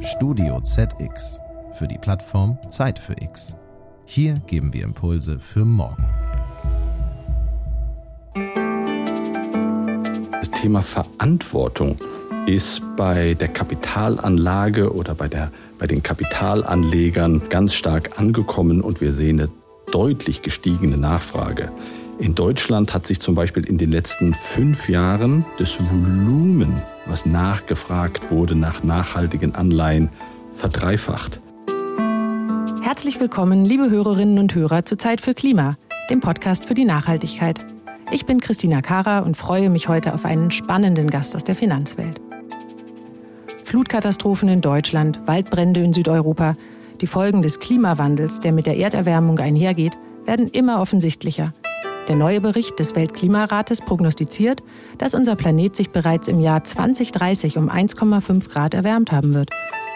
Studio ZX für die Plattform Zeit für X. Hier geben wir Impulse für morgen. Das Thema Verantwortung ist bei der Kapitalanlage oder bei, der, bei den Kapitalanlegern ganz stark angekommen und wir sehen eine deutlich gestiegene Nachfrage. In Deutschland hat sich zum Beispiel in den letzten fünf Jahren das Volumen, was nachgefragt wurde nach nachhaltigen Anleihen, verdreifacht. Herzlich willkommen, liebe Hörerinnen und Hörer, zu Zeit für Klima, dem Podcast für die Nachhaltigkeit. Ich bin Christina Kara und freue mich heute auf einen spannenden Gast aus der Finanzwelt. Flutkatastrophen in Deutschland, Waldbrände in Südeuropa, die Folgen des Klimawandels, der mit der Erderwärmung einhergeht, werden immer offensichtlicher. Der neue Bericht des Weltklimarates prognostiziert, dass unser Planet sich bereits im Jahr 2030 um 1,5 Grad erwärmt haben wird.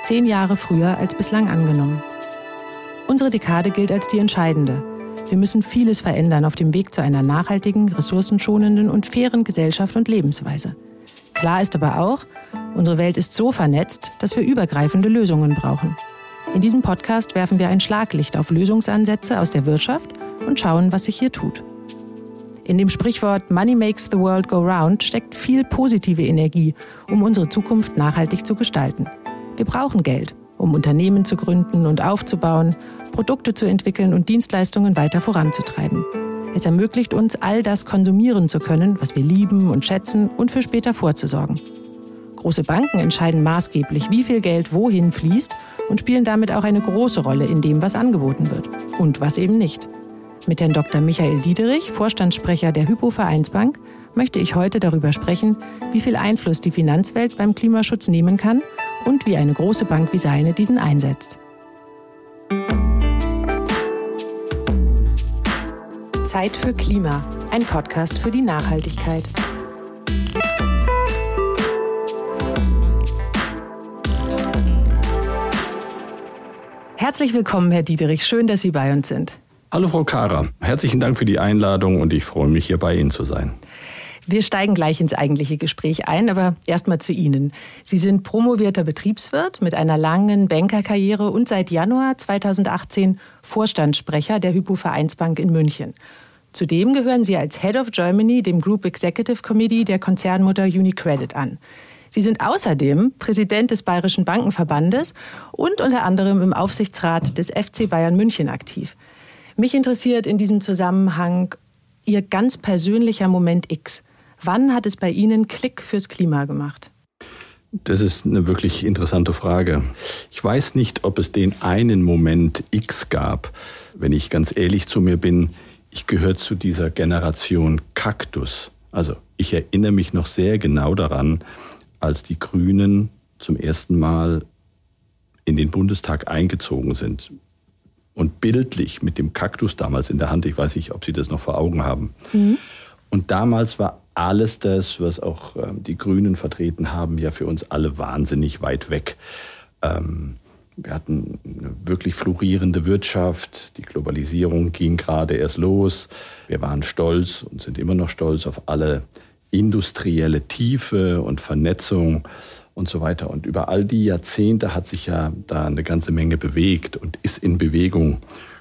Zehn Jahre früher als bislang angenommen. Unsere Dekade gilt als die entscheidende. Wir müssen vieles verändern auf dem Weg zu einer nachhaltigen, ressourcenschonenden und fairen Gesellschaft und Lebensweise. Klar ist aber auch, unsere Welt ist so vernetzt, dass wir übergreifende Lösungen brauchen. In diesem Podcast werfen wir ein Schlaglicht auf Lösungsansätze aus der Wirtschaft und schauen, was sich hier tut. In dem Sprichwort Money makes the world go round steckt viel positive Energie, um unsere Zukunft nachhaltig zu gestalten. Wir brauchen Geld, um Unternehmen zu gründen und aufzubauen, Produkte zu entwickeln und Dienstleistungen weiter voranzutreiben. Es ermöglicht uns, all das konsumieren zu können, was wir lieben und schätzen und für später vorzusorgen. Große Banken entscheiden maßgeblich, wie viel Geld wohin fließt und spielen damit auch eine große Rolle in dem, was angeboten wird und was eben nicht. Mit Herrn Dr. Michael Diederich, Vorstandssprecher der Hypo Vereinsbank, möchte ich heute darüber sprechen, wie viel Einfluss die Finanzwelt beim Klimaschutz nehmen kann und wie eine große Bank wie seine diesen einsetzt. Zeit für Klima, ein Podcast für die Nachhaltigkeit. Herzlich willkommen, Herr Diederich. Schön, dass Sie bei uns sind. Hallo Frau Kara, herzlichen Dank für die Einladung und ich freue mich, hier bei Ihnen zu sein. Wir steigen gleich ins eigentliche Gespräch ein, aber erstmal zu Ihnen. Sie sind promovierter Betriebswirt mit einer langen Bankerkarriere und seit Januar 2018 Vorstandssprecher der Hypo Vereinsbank in München. Zudem gehören Sie als Head of Germany dem Group Executive Committee der Konzernmutter UniCredit an. Sie sind außerdem Präsident des Bayerischen Bankenverbandes und unter anderem im Aufsichtsrat des FC Bayern München aktiv. Mich interessiert in diesem Zusammenhang Ihr ganz persönlicher Moment X. Wann hat es bei Ihnen Klick fürs Klima gemacht? Das ist eine wirklich interessante Frage. Ich weiß nicht, ob es den einen Moment X gab. Wenn ich ganz ehrlich zu mir bin, ich gehöre zu dieser Generation Kaktus. Also ich erinnere mich noch sehr genau daran, als die Grünen zum ersten Mal in den Bundestag eingezogen sind und bildlich mit dem Kaktus damals in der Hand. Ich weiß nicht, ob Sie das noch vor Augen haben. Mhm. Und damals war alles das, was auch ähm, die Grünen vertreten haben, ja für uns alle wahnsinnig weit weg. Ähm, wir hatten eine wirklich florierende Wirtschaft. Die Globalisierung ging gerade erst los. Wir waren stolz und sind immer noch stolz auf alle industrielle Tiefe und Vernetzung und so weiter. Und über all die Jahrzehnte hat sich ja da eine ganze Menge bewegt und ist in Bewegung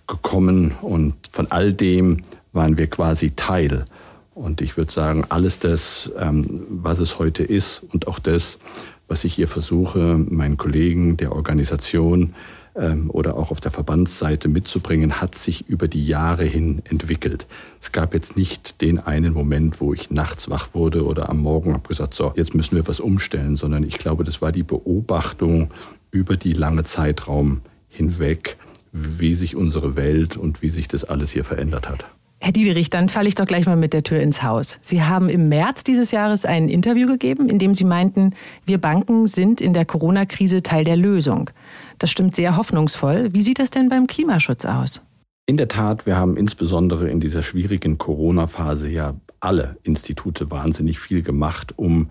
gekommen. Und von all dem waren wir quasi Teil. Und ich würde sagen, alles das, ähm, was es heute ist und auch das, was ich hier versuche, meinen Kollegen der Organisation oder auch auf der Verbandsseite mitzubringen, hat sich über die Jahre hin entwickelt. Es gab jetzt nicht den einen Moment, wo ich nachts wach wurde oder am Morgen habe gesagt, so, jetzt müssen wir was umstellen, sondern ich glaube, das war die Beobachtung über die lange Zeitraum hinweg, wie sich unsere Welt und wie sich das alles hier verändert hat. Herr Diederich, dann falle ich doch gleich mal mit der Tür ins Haus. Sie haben im März dieses Jahres ein Interview gegeben, in dem Sie meinten, wir Banken sind in der Corona-Krise Teil der Lösung. Das stimmt sehr hoffnungsvoll. Wie sieht das denn beim Klimaschutz aus? In der Tat, wir haben insbesondere in dieser schwierigen Corona-Phase ja alle Institute wahnsinnig viel gemacht, um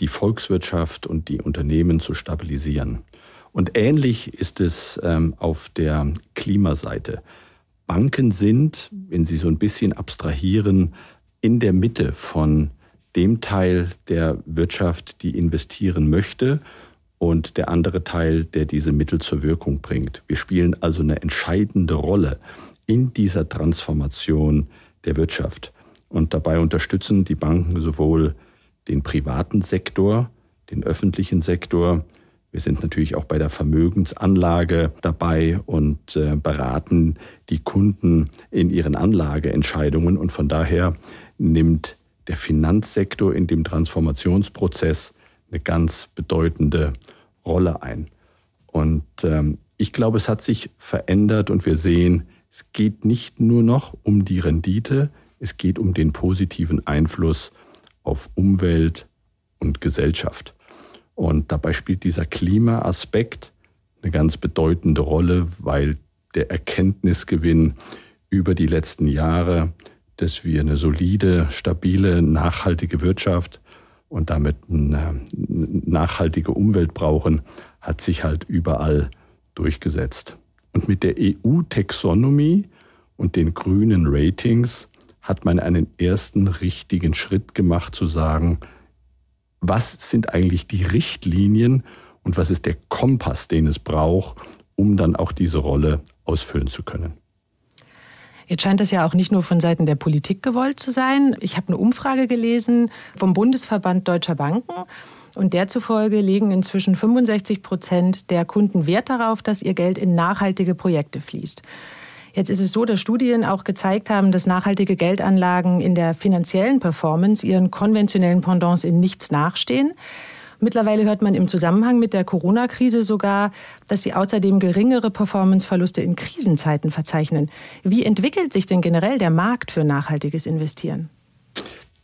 die Volkswirtschaft und die Unternehmen zu stabilisieren. Und ähnlich ist es ähm, auf der Klimaseite. Banken sind, wenn Sie so ein bisschen abstrahieren, in der Mitte von dem Teil der Wirtschaft, die investieren möchte und der andere Teil, der diese Mittel zur Wirkung bringt. Wir spielen also eine entscheidende Rolle in dieser Transformation der Wirtschaft. Und dabei unterstützen die Banken sowohl den privaten Sektor, den öffentlichen Sektor. Wir sind natürlich auch bei der Vermögensanlage dabei und äh, beraten die Kunden in ihren Anlageentscheidungen. Und von daher nimmt der Finanzsektor in dem Transformationsprozess eine ganz bedeutende Rolle ein. Und ähm, ich glaube, es hat sich verändert und wir sehen, es geht nicht nur noch um die Rendite, es geht um den positiven Einfluss auf Umwelt und Gesellschaft. Und dabei spielt dieser Klimaaspekt eine ganz bedeutende Rolle, weil der Erkenntnisgewinn über die letzten Jahre, dass wir eine solide, stabile, nachhaltige Wirtschaft und damit eine nachhaltige Umwelt brauchen, hat sich halt überall durchgesetzt. Und mit der EU-Taxonomie und den grünen Ratings hat man einen ersten richtigen Schritt gemacht zu sagen, was sind eigentlich die Richtlinien und was ist der Kompass, den es braucht, um dann auch diese Rolle ausfüllen zu können. Jetzt scheint es ja auch nicht nur von Seiten der Politik gewollt zu sein. Ich habe eine Umfrage gelesen vom Bundesverband Deutscher Banken. Und der zufolge legen inzwischen 65 Prozent der Kunden Wert darauf, dass ihr Geld in nachhaltige Projekte fließt. Jetzt ist es so, dass Studien auch gezeigt haben, dass nachhaltige Geldanlagen in der finanziellen Performance ihren konventionellen Pendants in nichts nachstehen. Mittlerweile hört man im Zusammenhang mit der Corona-Krise sogar, dass sie außerdem geringere Performanceverluste in Krisenzeiten verzeichnen. Wie entwickelt sich denn generell der Markt für nachhaltiges Investieren?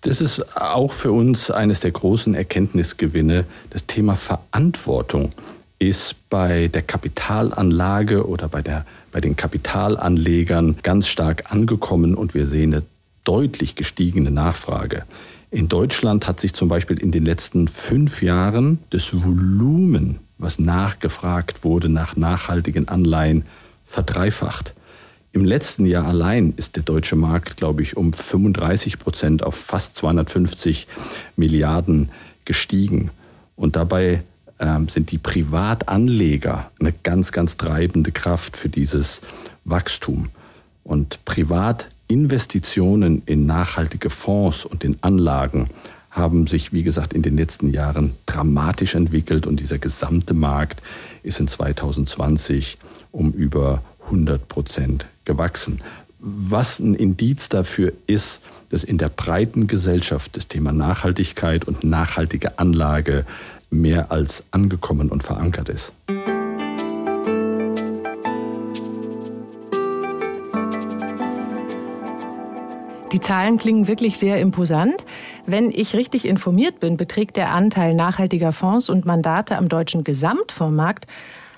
Das ist auch für uns eines der großen Erkenntnisgewinne. Das Thema Verantwortung ist bei der Kapitalanlage oder bei, der, bei den Kapitalanlegern ganz stark angekommen und wir sehen eine deutlich gestiegene Nachfrage. In Deutschland hat sich zum Beispiel in den letzten fünf Jahren das Volumen, was nachgefragt wurde nach nachhaltigen Anleihen, verdreifacht. Im letzten Jahr allein ist der deutsche Markt, glaube ich, um 35 Prozent auf fast 250 Milliarden gestiegen. Und dabei ähm, sind die Privatanleger eine ganz, ganz treibende Kraft für dieses Wachstum. Und privat Investitionen in nachhaltige Fonds und in Anlagen haben sich, wie gesagt, in den letzten Jahren dramatisch entwickelt und dieser gesamte Markt ist in 2020 um über 100 Prozent gewachsen. Was ein Indiz dafür ist, dass in der breiten Gesellschaft das Thema Nachhaltigkeit und nachhaltige Anlage mehr als angekommen und verankert ist. Die Zahlen klingen wirklich sehr imposant. Wenn ich richtig informiert bin, beträgt der Anteil nachhaltiger Fonds und Mandate am deutschen Gesamtfondsmarkt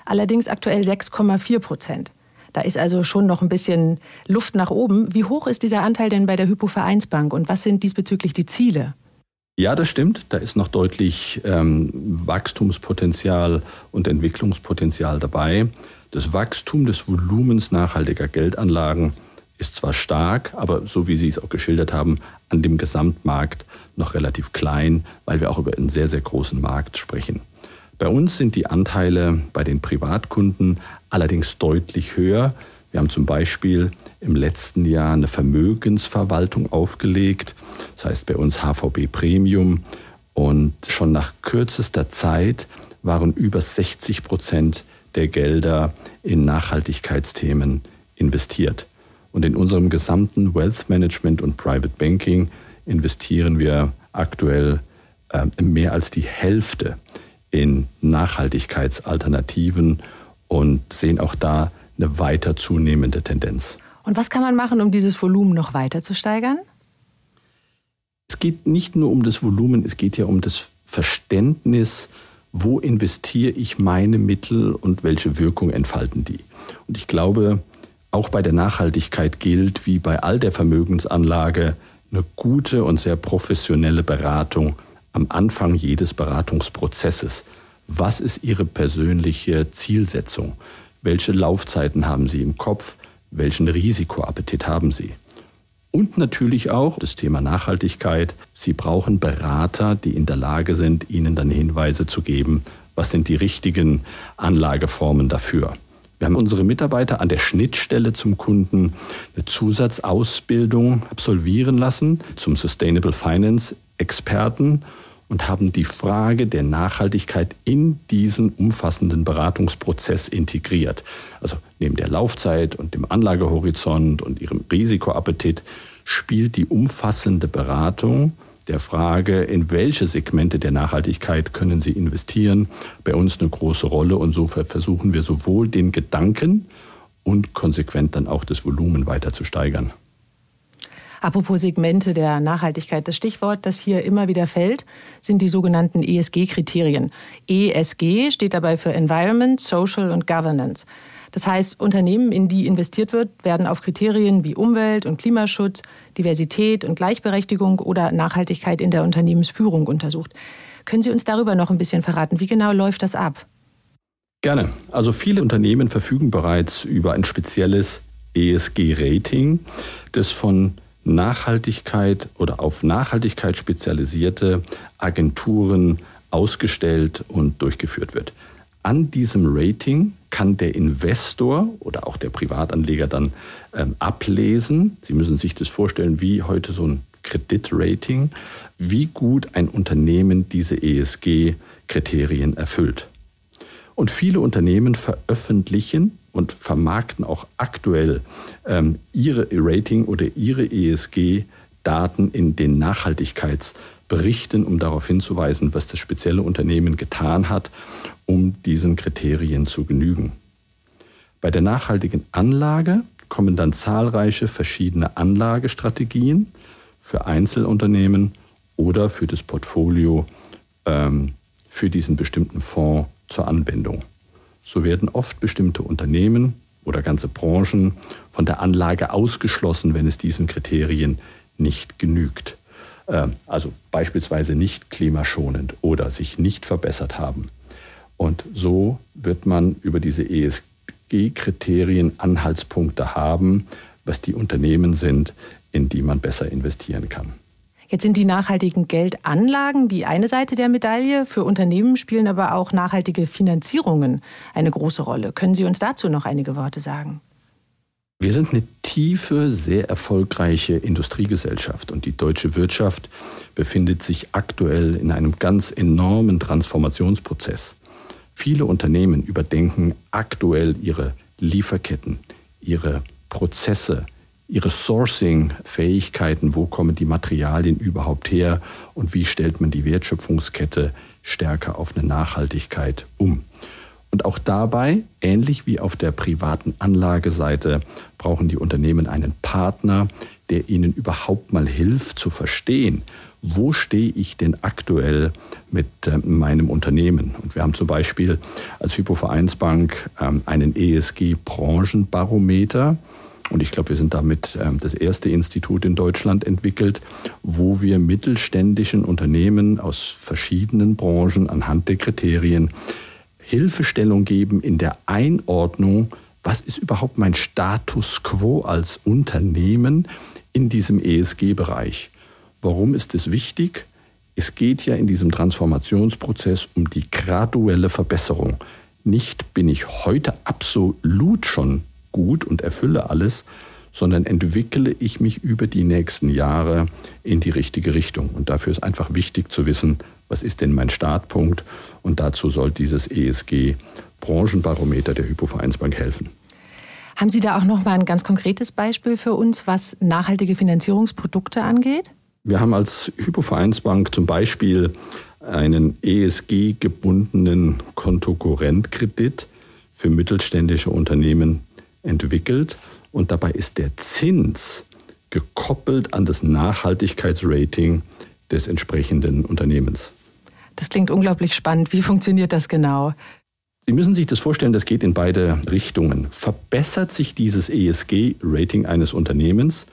allerdings aktuell 6,4 Prozent. Da ist also schon noch ein bisschen Luft nach oben. Wie hoch ist dieser Anteil denn bei der Hypovereinsbank und was sind diesbezüglich die Ziele? Ja, das stimmt. Da ist noch deutlich ähm, Wachstumspotenzial und Entwicklungspotenzial dabei. Das Wachstum des Volumens nachhaltiger Geldanlagen ist zwar stark, aber so wie Sie es auch geschildert haben, an dem Gesamtmarkt noch relativ klein, weil wir auch über einen sehr, sehr großen Markt sprechen. Bei uns sind die Anteile bei den Privatkunden allerdings deutlich höher. Wir haben zum Beispiel im letzten Jahr eine Vermögensverwaltung aufgelegt, das heißt bei uns HVB Premium. Und schon nach kürzester Zeit waren über 60 Prozent der Gelder in Nachhaltigkeitsthemen investiert. Und in unserem gesamten Wealth Management und Private Banking investieren wir aktuell äh, mehr als die Hälfte in Nachhaltigkeitsalternativen und sehen auch da eine weiter zunehmende Tendenz. Und was kann man machen, um dieses Volumen noch weiter zu steigern? Es geht nicht nur um das Volumen, es geht ja um das Verständnis, wo investiere ich meine Mittel und welche Wirkung entfalten die. Und ich glaube, auch bei der Nachhaltigkeit gilt, wie bei all der Vermögensanlage, eine gute und sehr professionelle Beratung am Anfang jedes Beratungsprozesses. Was ist Ihre persönliche Zielsetzung? Welche Laufzeiten haben Sie im Kopf? Welchen Risikoappetit haben Sie? Und natürlich auch das Thema Nachhaltigkeit. Sie brauchen Berater, die in der Lage sind, Ihnen dann Hinweise zu geben, was sind die richtigen Anlageformen dafür. Wir haben unsere Mitarbeiter an der Schnittstelle zum Kunden eine Zusatzausbildung absolvieren lassen zum Sustainable Finance Experten und haben die Frage der Nachhaltigkeit in diesen umfassenden Beratungsprozess integriert. Also neben der Laufzeit und dem Anlagehorizont und ihrem Risikoappetit spielt die umfassende Beratung der Frage, in welche Segmente der Nachhaltigkeit können Sie investieren, bei uns eine große Rolle. Und so versuchen wir sowohl den Gedanken und konsequent dann auch das Volumen weiter zu steigern. Apropos Segmente der Nachhaltigkeit, das Stichwort, das hier immer wieder fällt, sind die sogenannten ESG-Kriterien. ESG steht dabei für Environment, Social und Governance. Das heißt, Unternehmen, in die investiert wird, werden auf Kriterien wie Umwelt- und Klimaschutz, Diversität und Gleichberechtigung oder Nachhaltigkeit in der Unternehmensführung untersucht. Können Sie uns darüber noch ein bisschen verraten? Wie genau läuft das ab? Gerne. Also viele Unternehmen verfügen bereits über ein spezielles ESG-Rating, das von Nachhaltigkeit oder auf Nachhaltigkeit spezialisierte Agenturen ausgestellt und durchgeführt wird. An diesem Rating kann der Investor oder auch der Privatanleger dann ähm, ablesen. Sie müssen sich das vorstellen wie heute so ein Kreditrating, wie gut ein Unternehmen diese ESG-Kriterien erfüllt. Und viele Unternehmen veröffentlichen und vermarkten auch aktuell ähm, ihre Rating oder ihre ESG-Daten in den Nachhaltigkeitsberichten, um darauf hinzuweisen, was das spezielle Unternehmen getan hat, um diesen Kriterien zu genügen. Bei der nachhaltigen Anlage kommen dann zahlreiche verschiedene Anlagestrategien für Einzelunternehmen oder für das Portfolio ähm, für diesen bestimmten Fonds zur Anwendung so werden oft bestimmte Unternehmen oder ganze Branchen von der Anlage ausgeschlossen, wenn es diesen Kriterien nicht genügt. Ähm, also beispielsweise nicht klimaschonend oder sich nicht verbessert haben. Und so wird man über diese ESG-Kriterien Anhaltspunkte haben, was die Unternehmen sind, in die man besser investieren kann. Jetzt sind die nachhaltigen Geldanlagen die eine Seite der Medaille. Für Unternehmen spielen aber auch nachhaltige Finanzierungen eine große Rolle. Können Sie uns dazu noch einige Worte sagen? Wir sind eine tiefe, sehr erfolgreiche Industriegesellschaft und die deutsche Wirtschaft befindet sich aktuell in einem ganz enormen Transformationsprozess. Viele Unternehmen überdenken aktuell ihre Lieferketten, ihre Prozesse, ihre Sourcing-Fähigkeiten, wo kommen die Materialien überhaupt her und wie stellt man die Wertschöpfungskette stärker auf eine Nachhaltigkeit um. Und auch dabei, ähnlich wie auf der privaten Anlageseite, brauchen die Unternehmen einen Partner, der ihnen überhaupt mal hilft zu verstehen, wo stehe ich denn aktuell mit äh, meinem Unternehmen. Und wir haben zum Beispiel als Hypovereinsbank ähm, einen ESG-Branchenbarometer, und ich glaube, wir sind damit ähm, das erste Institut in Deutschland entwickelt, wo wir mittelständischen Unternehmen aus verschiedenen Branchen anhand der Kriterien Hilfestellung geben in der Einordnung, was ist überhaupt mein Status quo als Unternehmen in diesem ESG-Bereich. Warum ist es wichtig? Es geht ja in diesem Transformationsprozess um die graduelle Verbesserung. Nicht bin ich heute absolut schon gut und erfülle alles, sondern entwickle ich mich über die nächsten Jahre in die richtige Richtung. Und dafür ist einfach wichtig zu wissen, was ist denn mein Startpunkt? Und dazu soll dieses ESG-Branchenbarometer der Hypovereinsbank helfen. Haben Sie da auch noch mal ein ganz konkretes Beispiel für uns, was nachhaltige Finanzierungsprodukte angeht? Wir haben als Hypovereinsbank zum Beispiel einen ESG-gebundenen Kontokorrentkredit für mittelständische Unternehmen entwickelt und dabei ist der Zins gekoppelt an das Nachhaltigkeitsrating des entsprechenden Unternehmens. Das klingt unglaublich spannend. Wie funktioniert das genau? Sie müssen sich das vorstellen, das geht in beide Richtungen. Verbessert sich dieses ESG-Rating eines Unternehmens,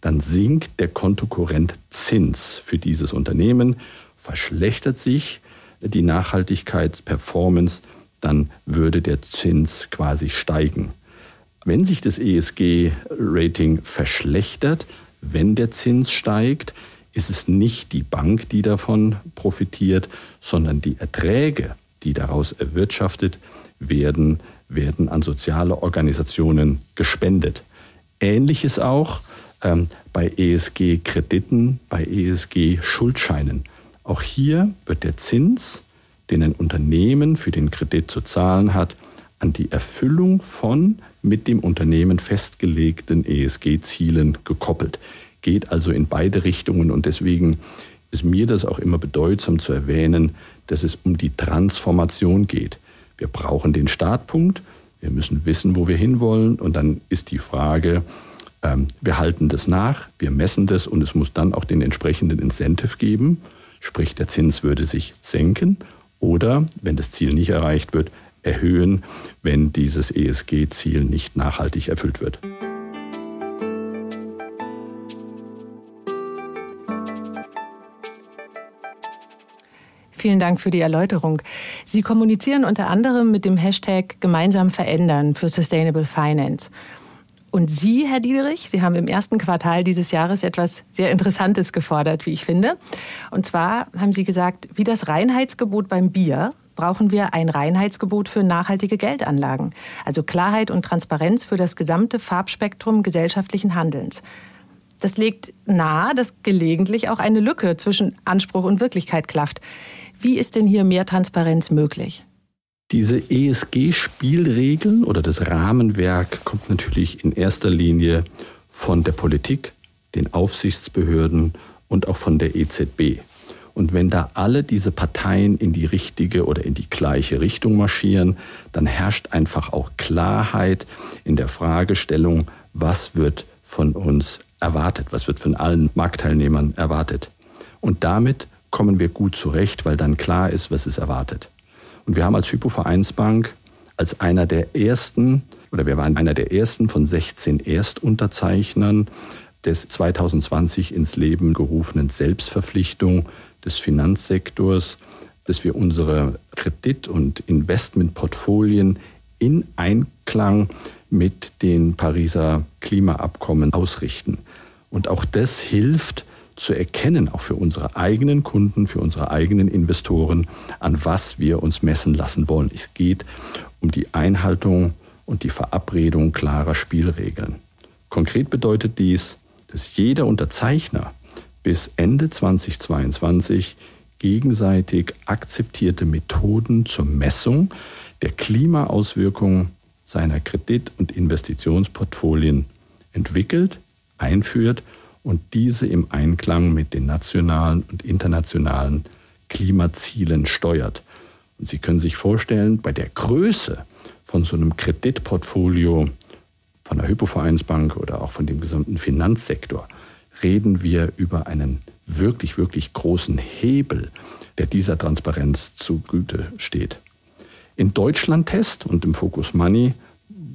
dann sinkt der Kontokorrentzins für dieses Unternehmen, verschlechtert sich die Nachhaltigkeitsperformance, dann würde der Zins quasi steigen. Wenn sich das ESG-Rating verschlechtert, wenn der Zins steigt, ist es nicht die Bank, die davon profitiert, sondern die Erträge, die daraus erwirtschaftet werden, werden an soziale Organisationen gespendet. Ähnliches auch ähm, bei ESG-Krediten, bei ESG-Schuldscheinen. Auch hier wird der Zins, den ein Unternehmen für den Kredit zu zahlen hat, an die Erfüllung von mit dem Unternehmen festgelegten ESG-Zielen gekoppelt. Geht also in beide Richtungen und deswegen ist mir das auch immer bedeutsam zu erwähnen, dass es um die Transformation geht. Wir brauchen den Startpunkt, wir müssen wissen, wo wir hinwollen und dann ist die Frage, ähm, wir halten das nach, wir messen das und es muss dann auch den entsprechenden Incentive geben, sprich der Zins würde sich senken oder, wenn das Ziel nicht erreicht wird, erhöhen, wenn dieses ESG-Ziel nicht nachhaltig erfüllt wird. Vielen Dank für die Erläuterung. Sie kommunizieren unter anderem mit dem Hashtag Gemeinsam verändern für Sustainable Finance. Und Sie, Herr Diederich, Sie haben im ersten Quartal dieses Jahres etwas sehr Interessantes gefordert, wie ich finde. Und zwar haben Sie gesagt, wie das Reinheitsgebot beim Bier brauchen wir ein Reinheitsgebot für nachhaltige Geldanlagen. Also Klarheit und Transparenz für das gesamte Farbspektrum gesellschaftlichen Handelns. Das legt nahe, dass gelegentlich auch eine Lücke zwischen Anspruch und Wirklichkeit klafft. Wie ist denn hier mehr Transparenz möglich? Diese ESG-Spielregeln oder das Rahmenwerk kommt natürlich in erster Linie von der Politik, den Aufsichtsbehörden und auch von der EZB. Und wenn da alle diese Parteien in die richtige oder in die gleiche Richtung marschieren, dann herrscht einfach auch Klarheit in der Fragestellung, was wird von uns erwartet, was wird von allen Marktteilnehmern erwartet. Und damit kommen wir gut zurecht, weil dann klar ist, was es erwartet. Und wir haben als Hypovereinsbank als einer der ersten, oder wir waren einer der ersten von 16 Erstunterzeichnern des 2020 ins Leben gerufenen Selbstverpflichtung des Finanzsektors, dass wir unsere Kredit- und Investmentportfolien in Einklang mit den Pariser Klimaabkommen ausrichten. Und auch das hilft, zu erkennen, auch für unsere eigenen Kunden, für unsere eigenen Investoren, an was wir uns messen lassen wollen. Es geht um die Einhaltung und die Verabredung klarer Spielregeln. Konkret bedeutet dies, dass jeder Unterzeichner bis Ende 2022 gegenseitig akzeptierte Methoden zur Messung der Klimaauswirkungen seiner Kredit- und Investitionsportfolien entwickelt, einführt und diese im Einklang mit den nationalen und internationalen Klimazielen steuert. Und Sie können sich vorstellen, bei der Größe von so einem Kreditportfolio von der Hypovereinsbank oder auch von dem gesamten Finanzsektor reden wir über einen wirklich, wirklich großen Hebel, der dieser Transparenz zugute steht. In Deutschland-Test und im Focus Money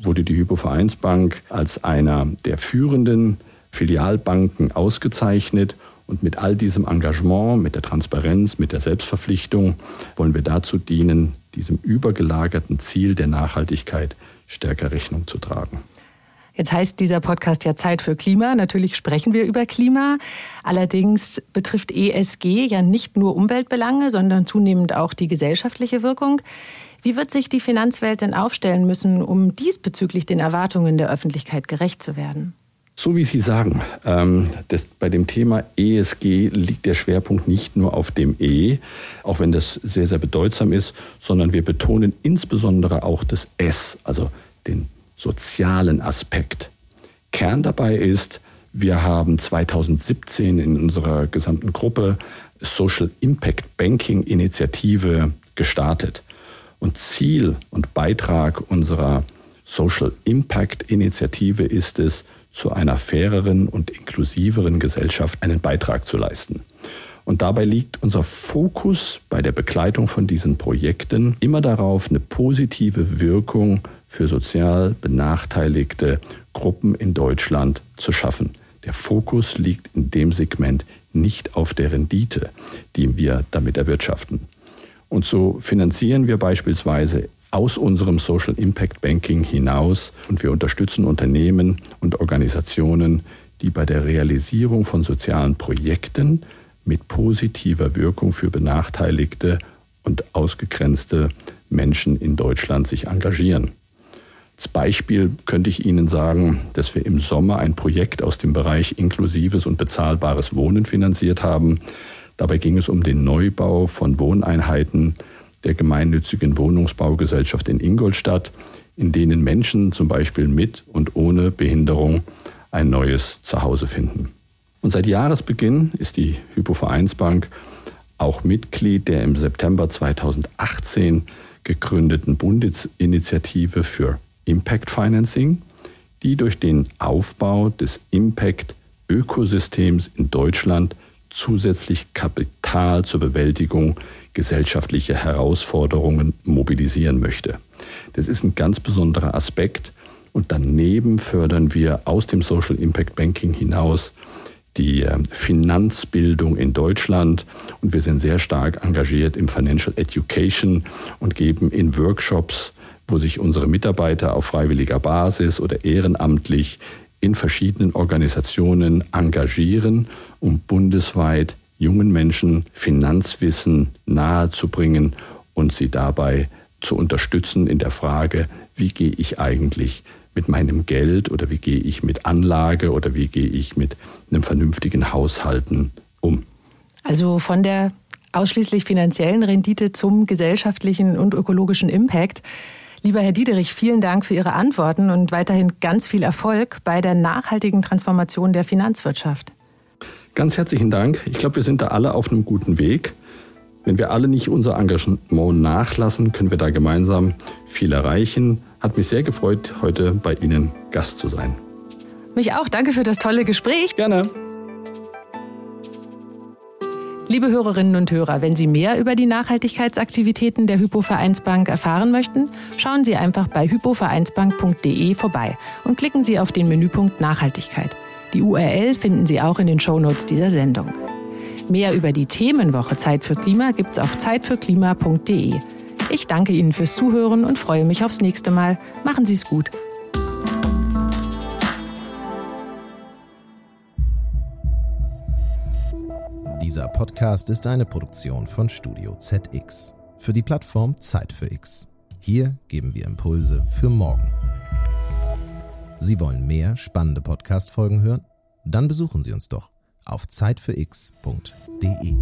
wurde die Hypovereinsbank als einer der führenden Filialbanken ausgezeichnet. Und mit all diesem Engagement, mit der Transparenz, mit der Selbstverpflichtung wollen wir dazu dienen, diesem übergelagerten Ziel der Nachhaltigkeit stärker Rechnung zu tragen. Jetzt heißt dieser Podcast ja Zeit für Klima. Natürlich sprechen wir über Klima. Allerdings betrifft ESG ja nicht nur Umweltbelange, sondern zunehmend auch die gesellschaftliche Wirkung. Wie wird sich die Finanzwelt denn aufstellen müssen, um diesbezüglich den Erwartungen der Öffentlichkeit gerecht zu werden? So wie Sie sagen, ähm, das, bei dem Thema ESG liegt der Schwerpunkt nicht nur auf dem E, auch wenn das sehr, sehr bedeutsam ist, sondern wir betonen insbesondere auch das S, also den sozialen Aspekt. Kern dabei ist, wir haben 2017 in unserer gesamten Gruppe Social Impact Banking Initiative gestartet. Und Ziel und Beitrag unserer Social Impact Initiative ist es, zu einer faireren und inklusiveren Gesellschaft einen Beitrag zu leisten. Und dabei liegt unser Fokus bei der Begleitung von diesen Projekten immer darauf, eine positive Wirkung für sozial benachteiligte Gruppen in Deutschland zu schaffen. Der Fokus liegt in dem Segment nicht auf der Rendite, die wir damit erwirtschaften. Und so finanzieren wir beispielsweise aus unserem Social Impact Banking hinaus und wir unterstützen Unternehmen und Organisationen, die bei der Realisierung von sozialen Projekten mit positiver Wirkung für benachteiligte und ausgegrenzte Menschen in Deutschland sich engagieren. Als Beispiel könnte ich Ihnen sagen, dass wir im Sommer ein Projekt aus dem Bereich inklusives und bezahlbares Wohnen finanziert haben. Dabei ging es um den Neubau von Wohneinheiten der gemeinnützigen Wohnungsbaugesellschaft in Ingolstadt, in denen Menschen zum Beispiel mit und ohne Behinderung ein neues Zuhause finden. Und seit Jahresbeginn ist die Hypovereinsbank auch Mitglied der im September 2018 gegründeten Bundesinitiative für Impact Financing, die durch den Aufbau des Impact-Ökosystems in Deutschland zusätzlich Kapital zur Bewältigung gesellschaftlicher Herausforderungen mobilisieren möchte. Das ist ein ganz besonderer Aspekt. Und daneben fördern wir aus dem Social Impact Banking hinaus die ähm, Finanzbildung in Deutschland. Und wir sind sehr stark engagiert im Financial Education und geben in Workshops, wo sich unsere Mitarbeiter auf freiwilliger Basis oder ehrenamtlich in verschiedenen Organisationen engagieren, um bundesweit jungen Menschen Finanzwissen nahezubringen und sie dabei zu unterstützen in der Frage, wie gehe ich eigentlich mit meinem Geld oder wie gehe ich mit Anlage oder wie gehe ich mit einem vernünftigen Haushalten um. Also von der ausschließlich finanziellen Rendite zum gesellschaftlichen und ökologischen Impact. Lieber Herr Diederich, vielen Dank für Ihre Antworten und weiterhin ganz viel Erfolg bei der nachhaltigen Transformation der Finanzwirtschaft. Ganz herzlichen Dank. Ich glaube, wir sind da alle auf einem guten Weg. Wenn wir alle nicht unser Engagement nachlassen, können wir da gemeinsam viel erreichen. Hat mich sehr gefreut, heute bei Ihnen Gast zu sein. Mich auch. Danke für das tolle Gespräch. Gerne. Liebe Hörerinnen und Hörer, wenn Sie mehr über die Nachhaltigkeitsaktivitäten der Hypovereinsbank erfahren möchten, schauen Sie einfach bei hypovereinsbank.de vorbei und klicken Sie auf den Menüpunkt Nachhaltigkeit. Die URL finden Sie auch in den Shownotes dieser Sendung. Mehr über die Themenwoche Zeit für Klima gibt's auf zeitfürklima.de. Ich danke Ihnen fürs Zuhören und freue mich aufs nächste Mal. Machen Sie es gut. Dieser Podcast ist eine Produktion von Studio ZX für die Plattform Zeit für X. Hier geben wir Impulse für morgen. Sie wollen mehr spannende Podcast-Folgen hören? Dann besuchen Sie uns doch auf zeitfürx.de.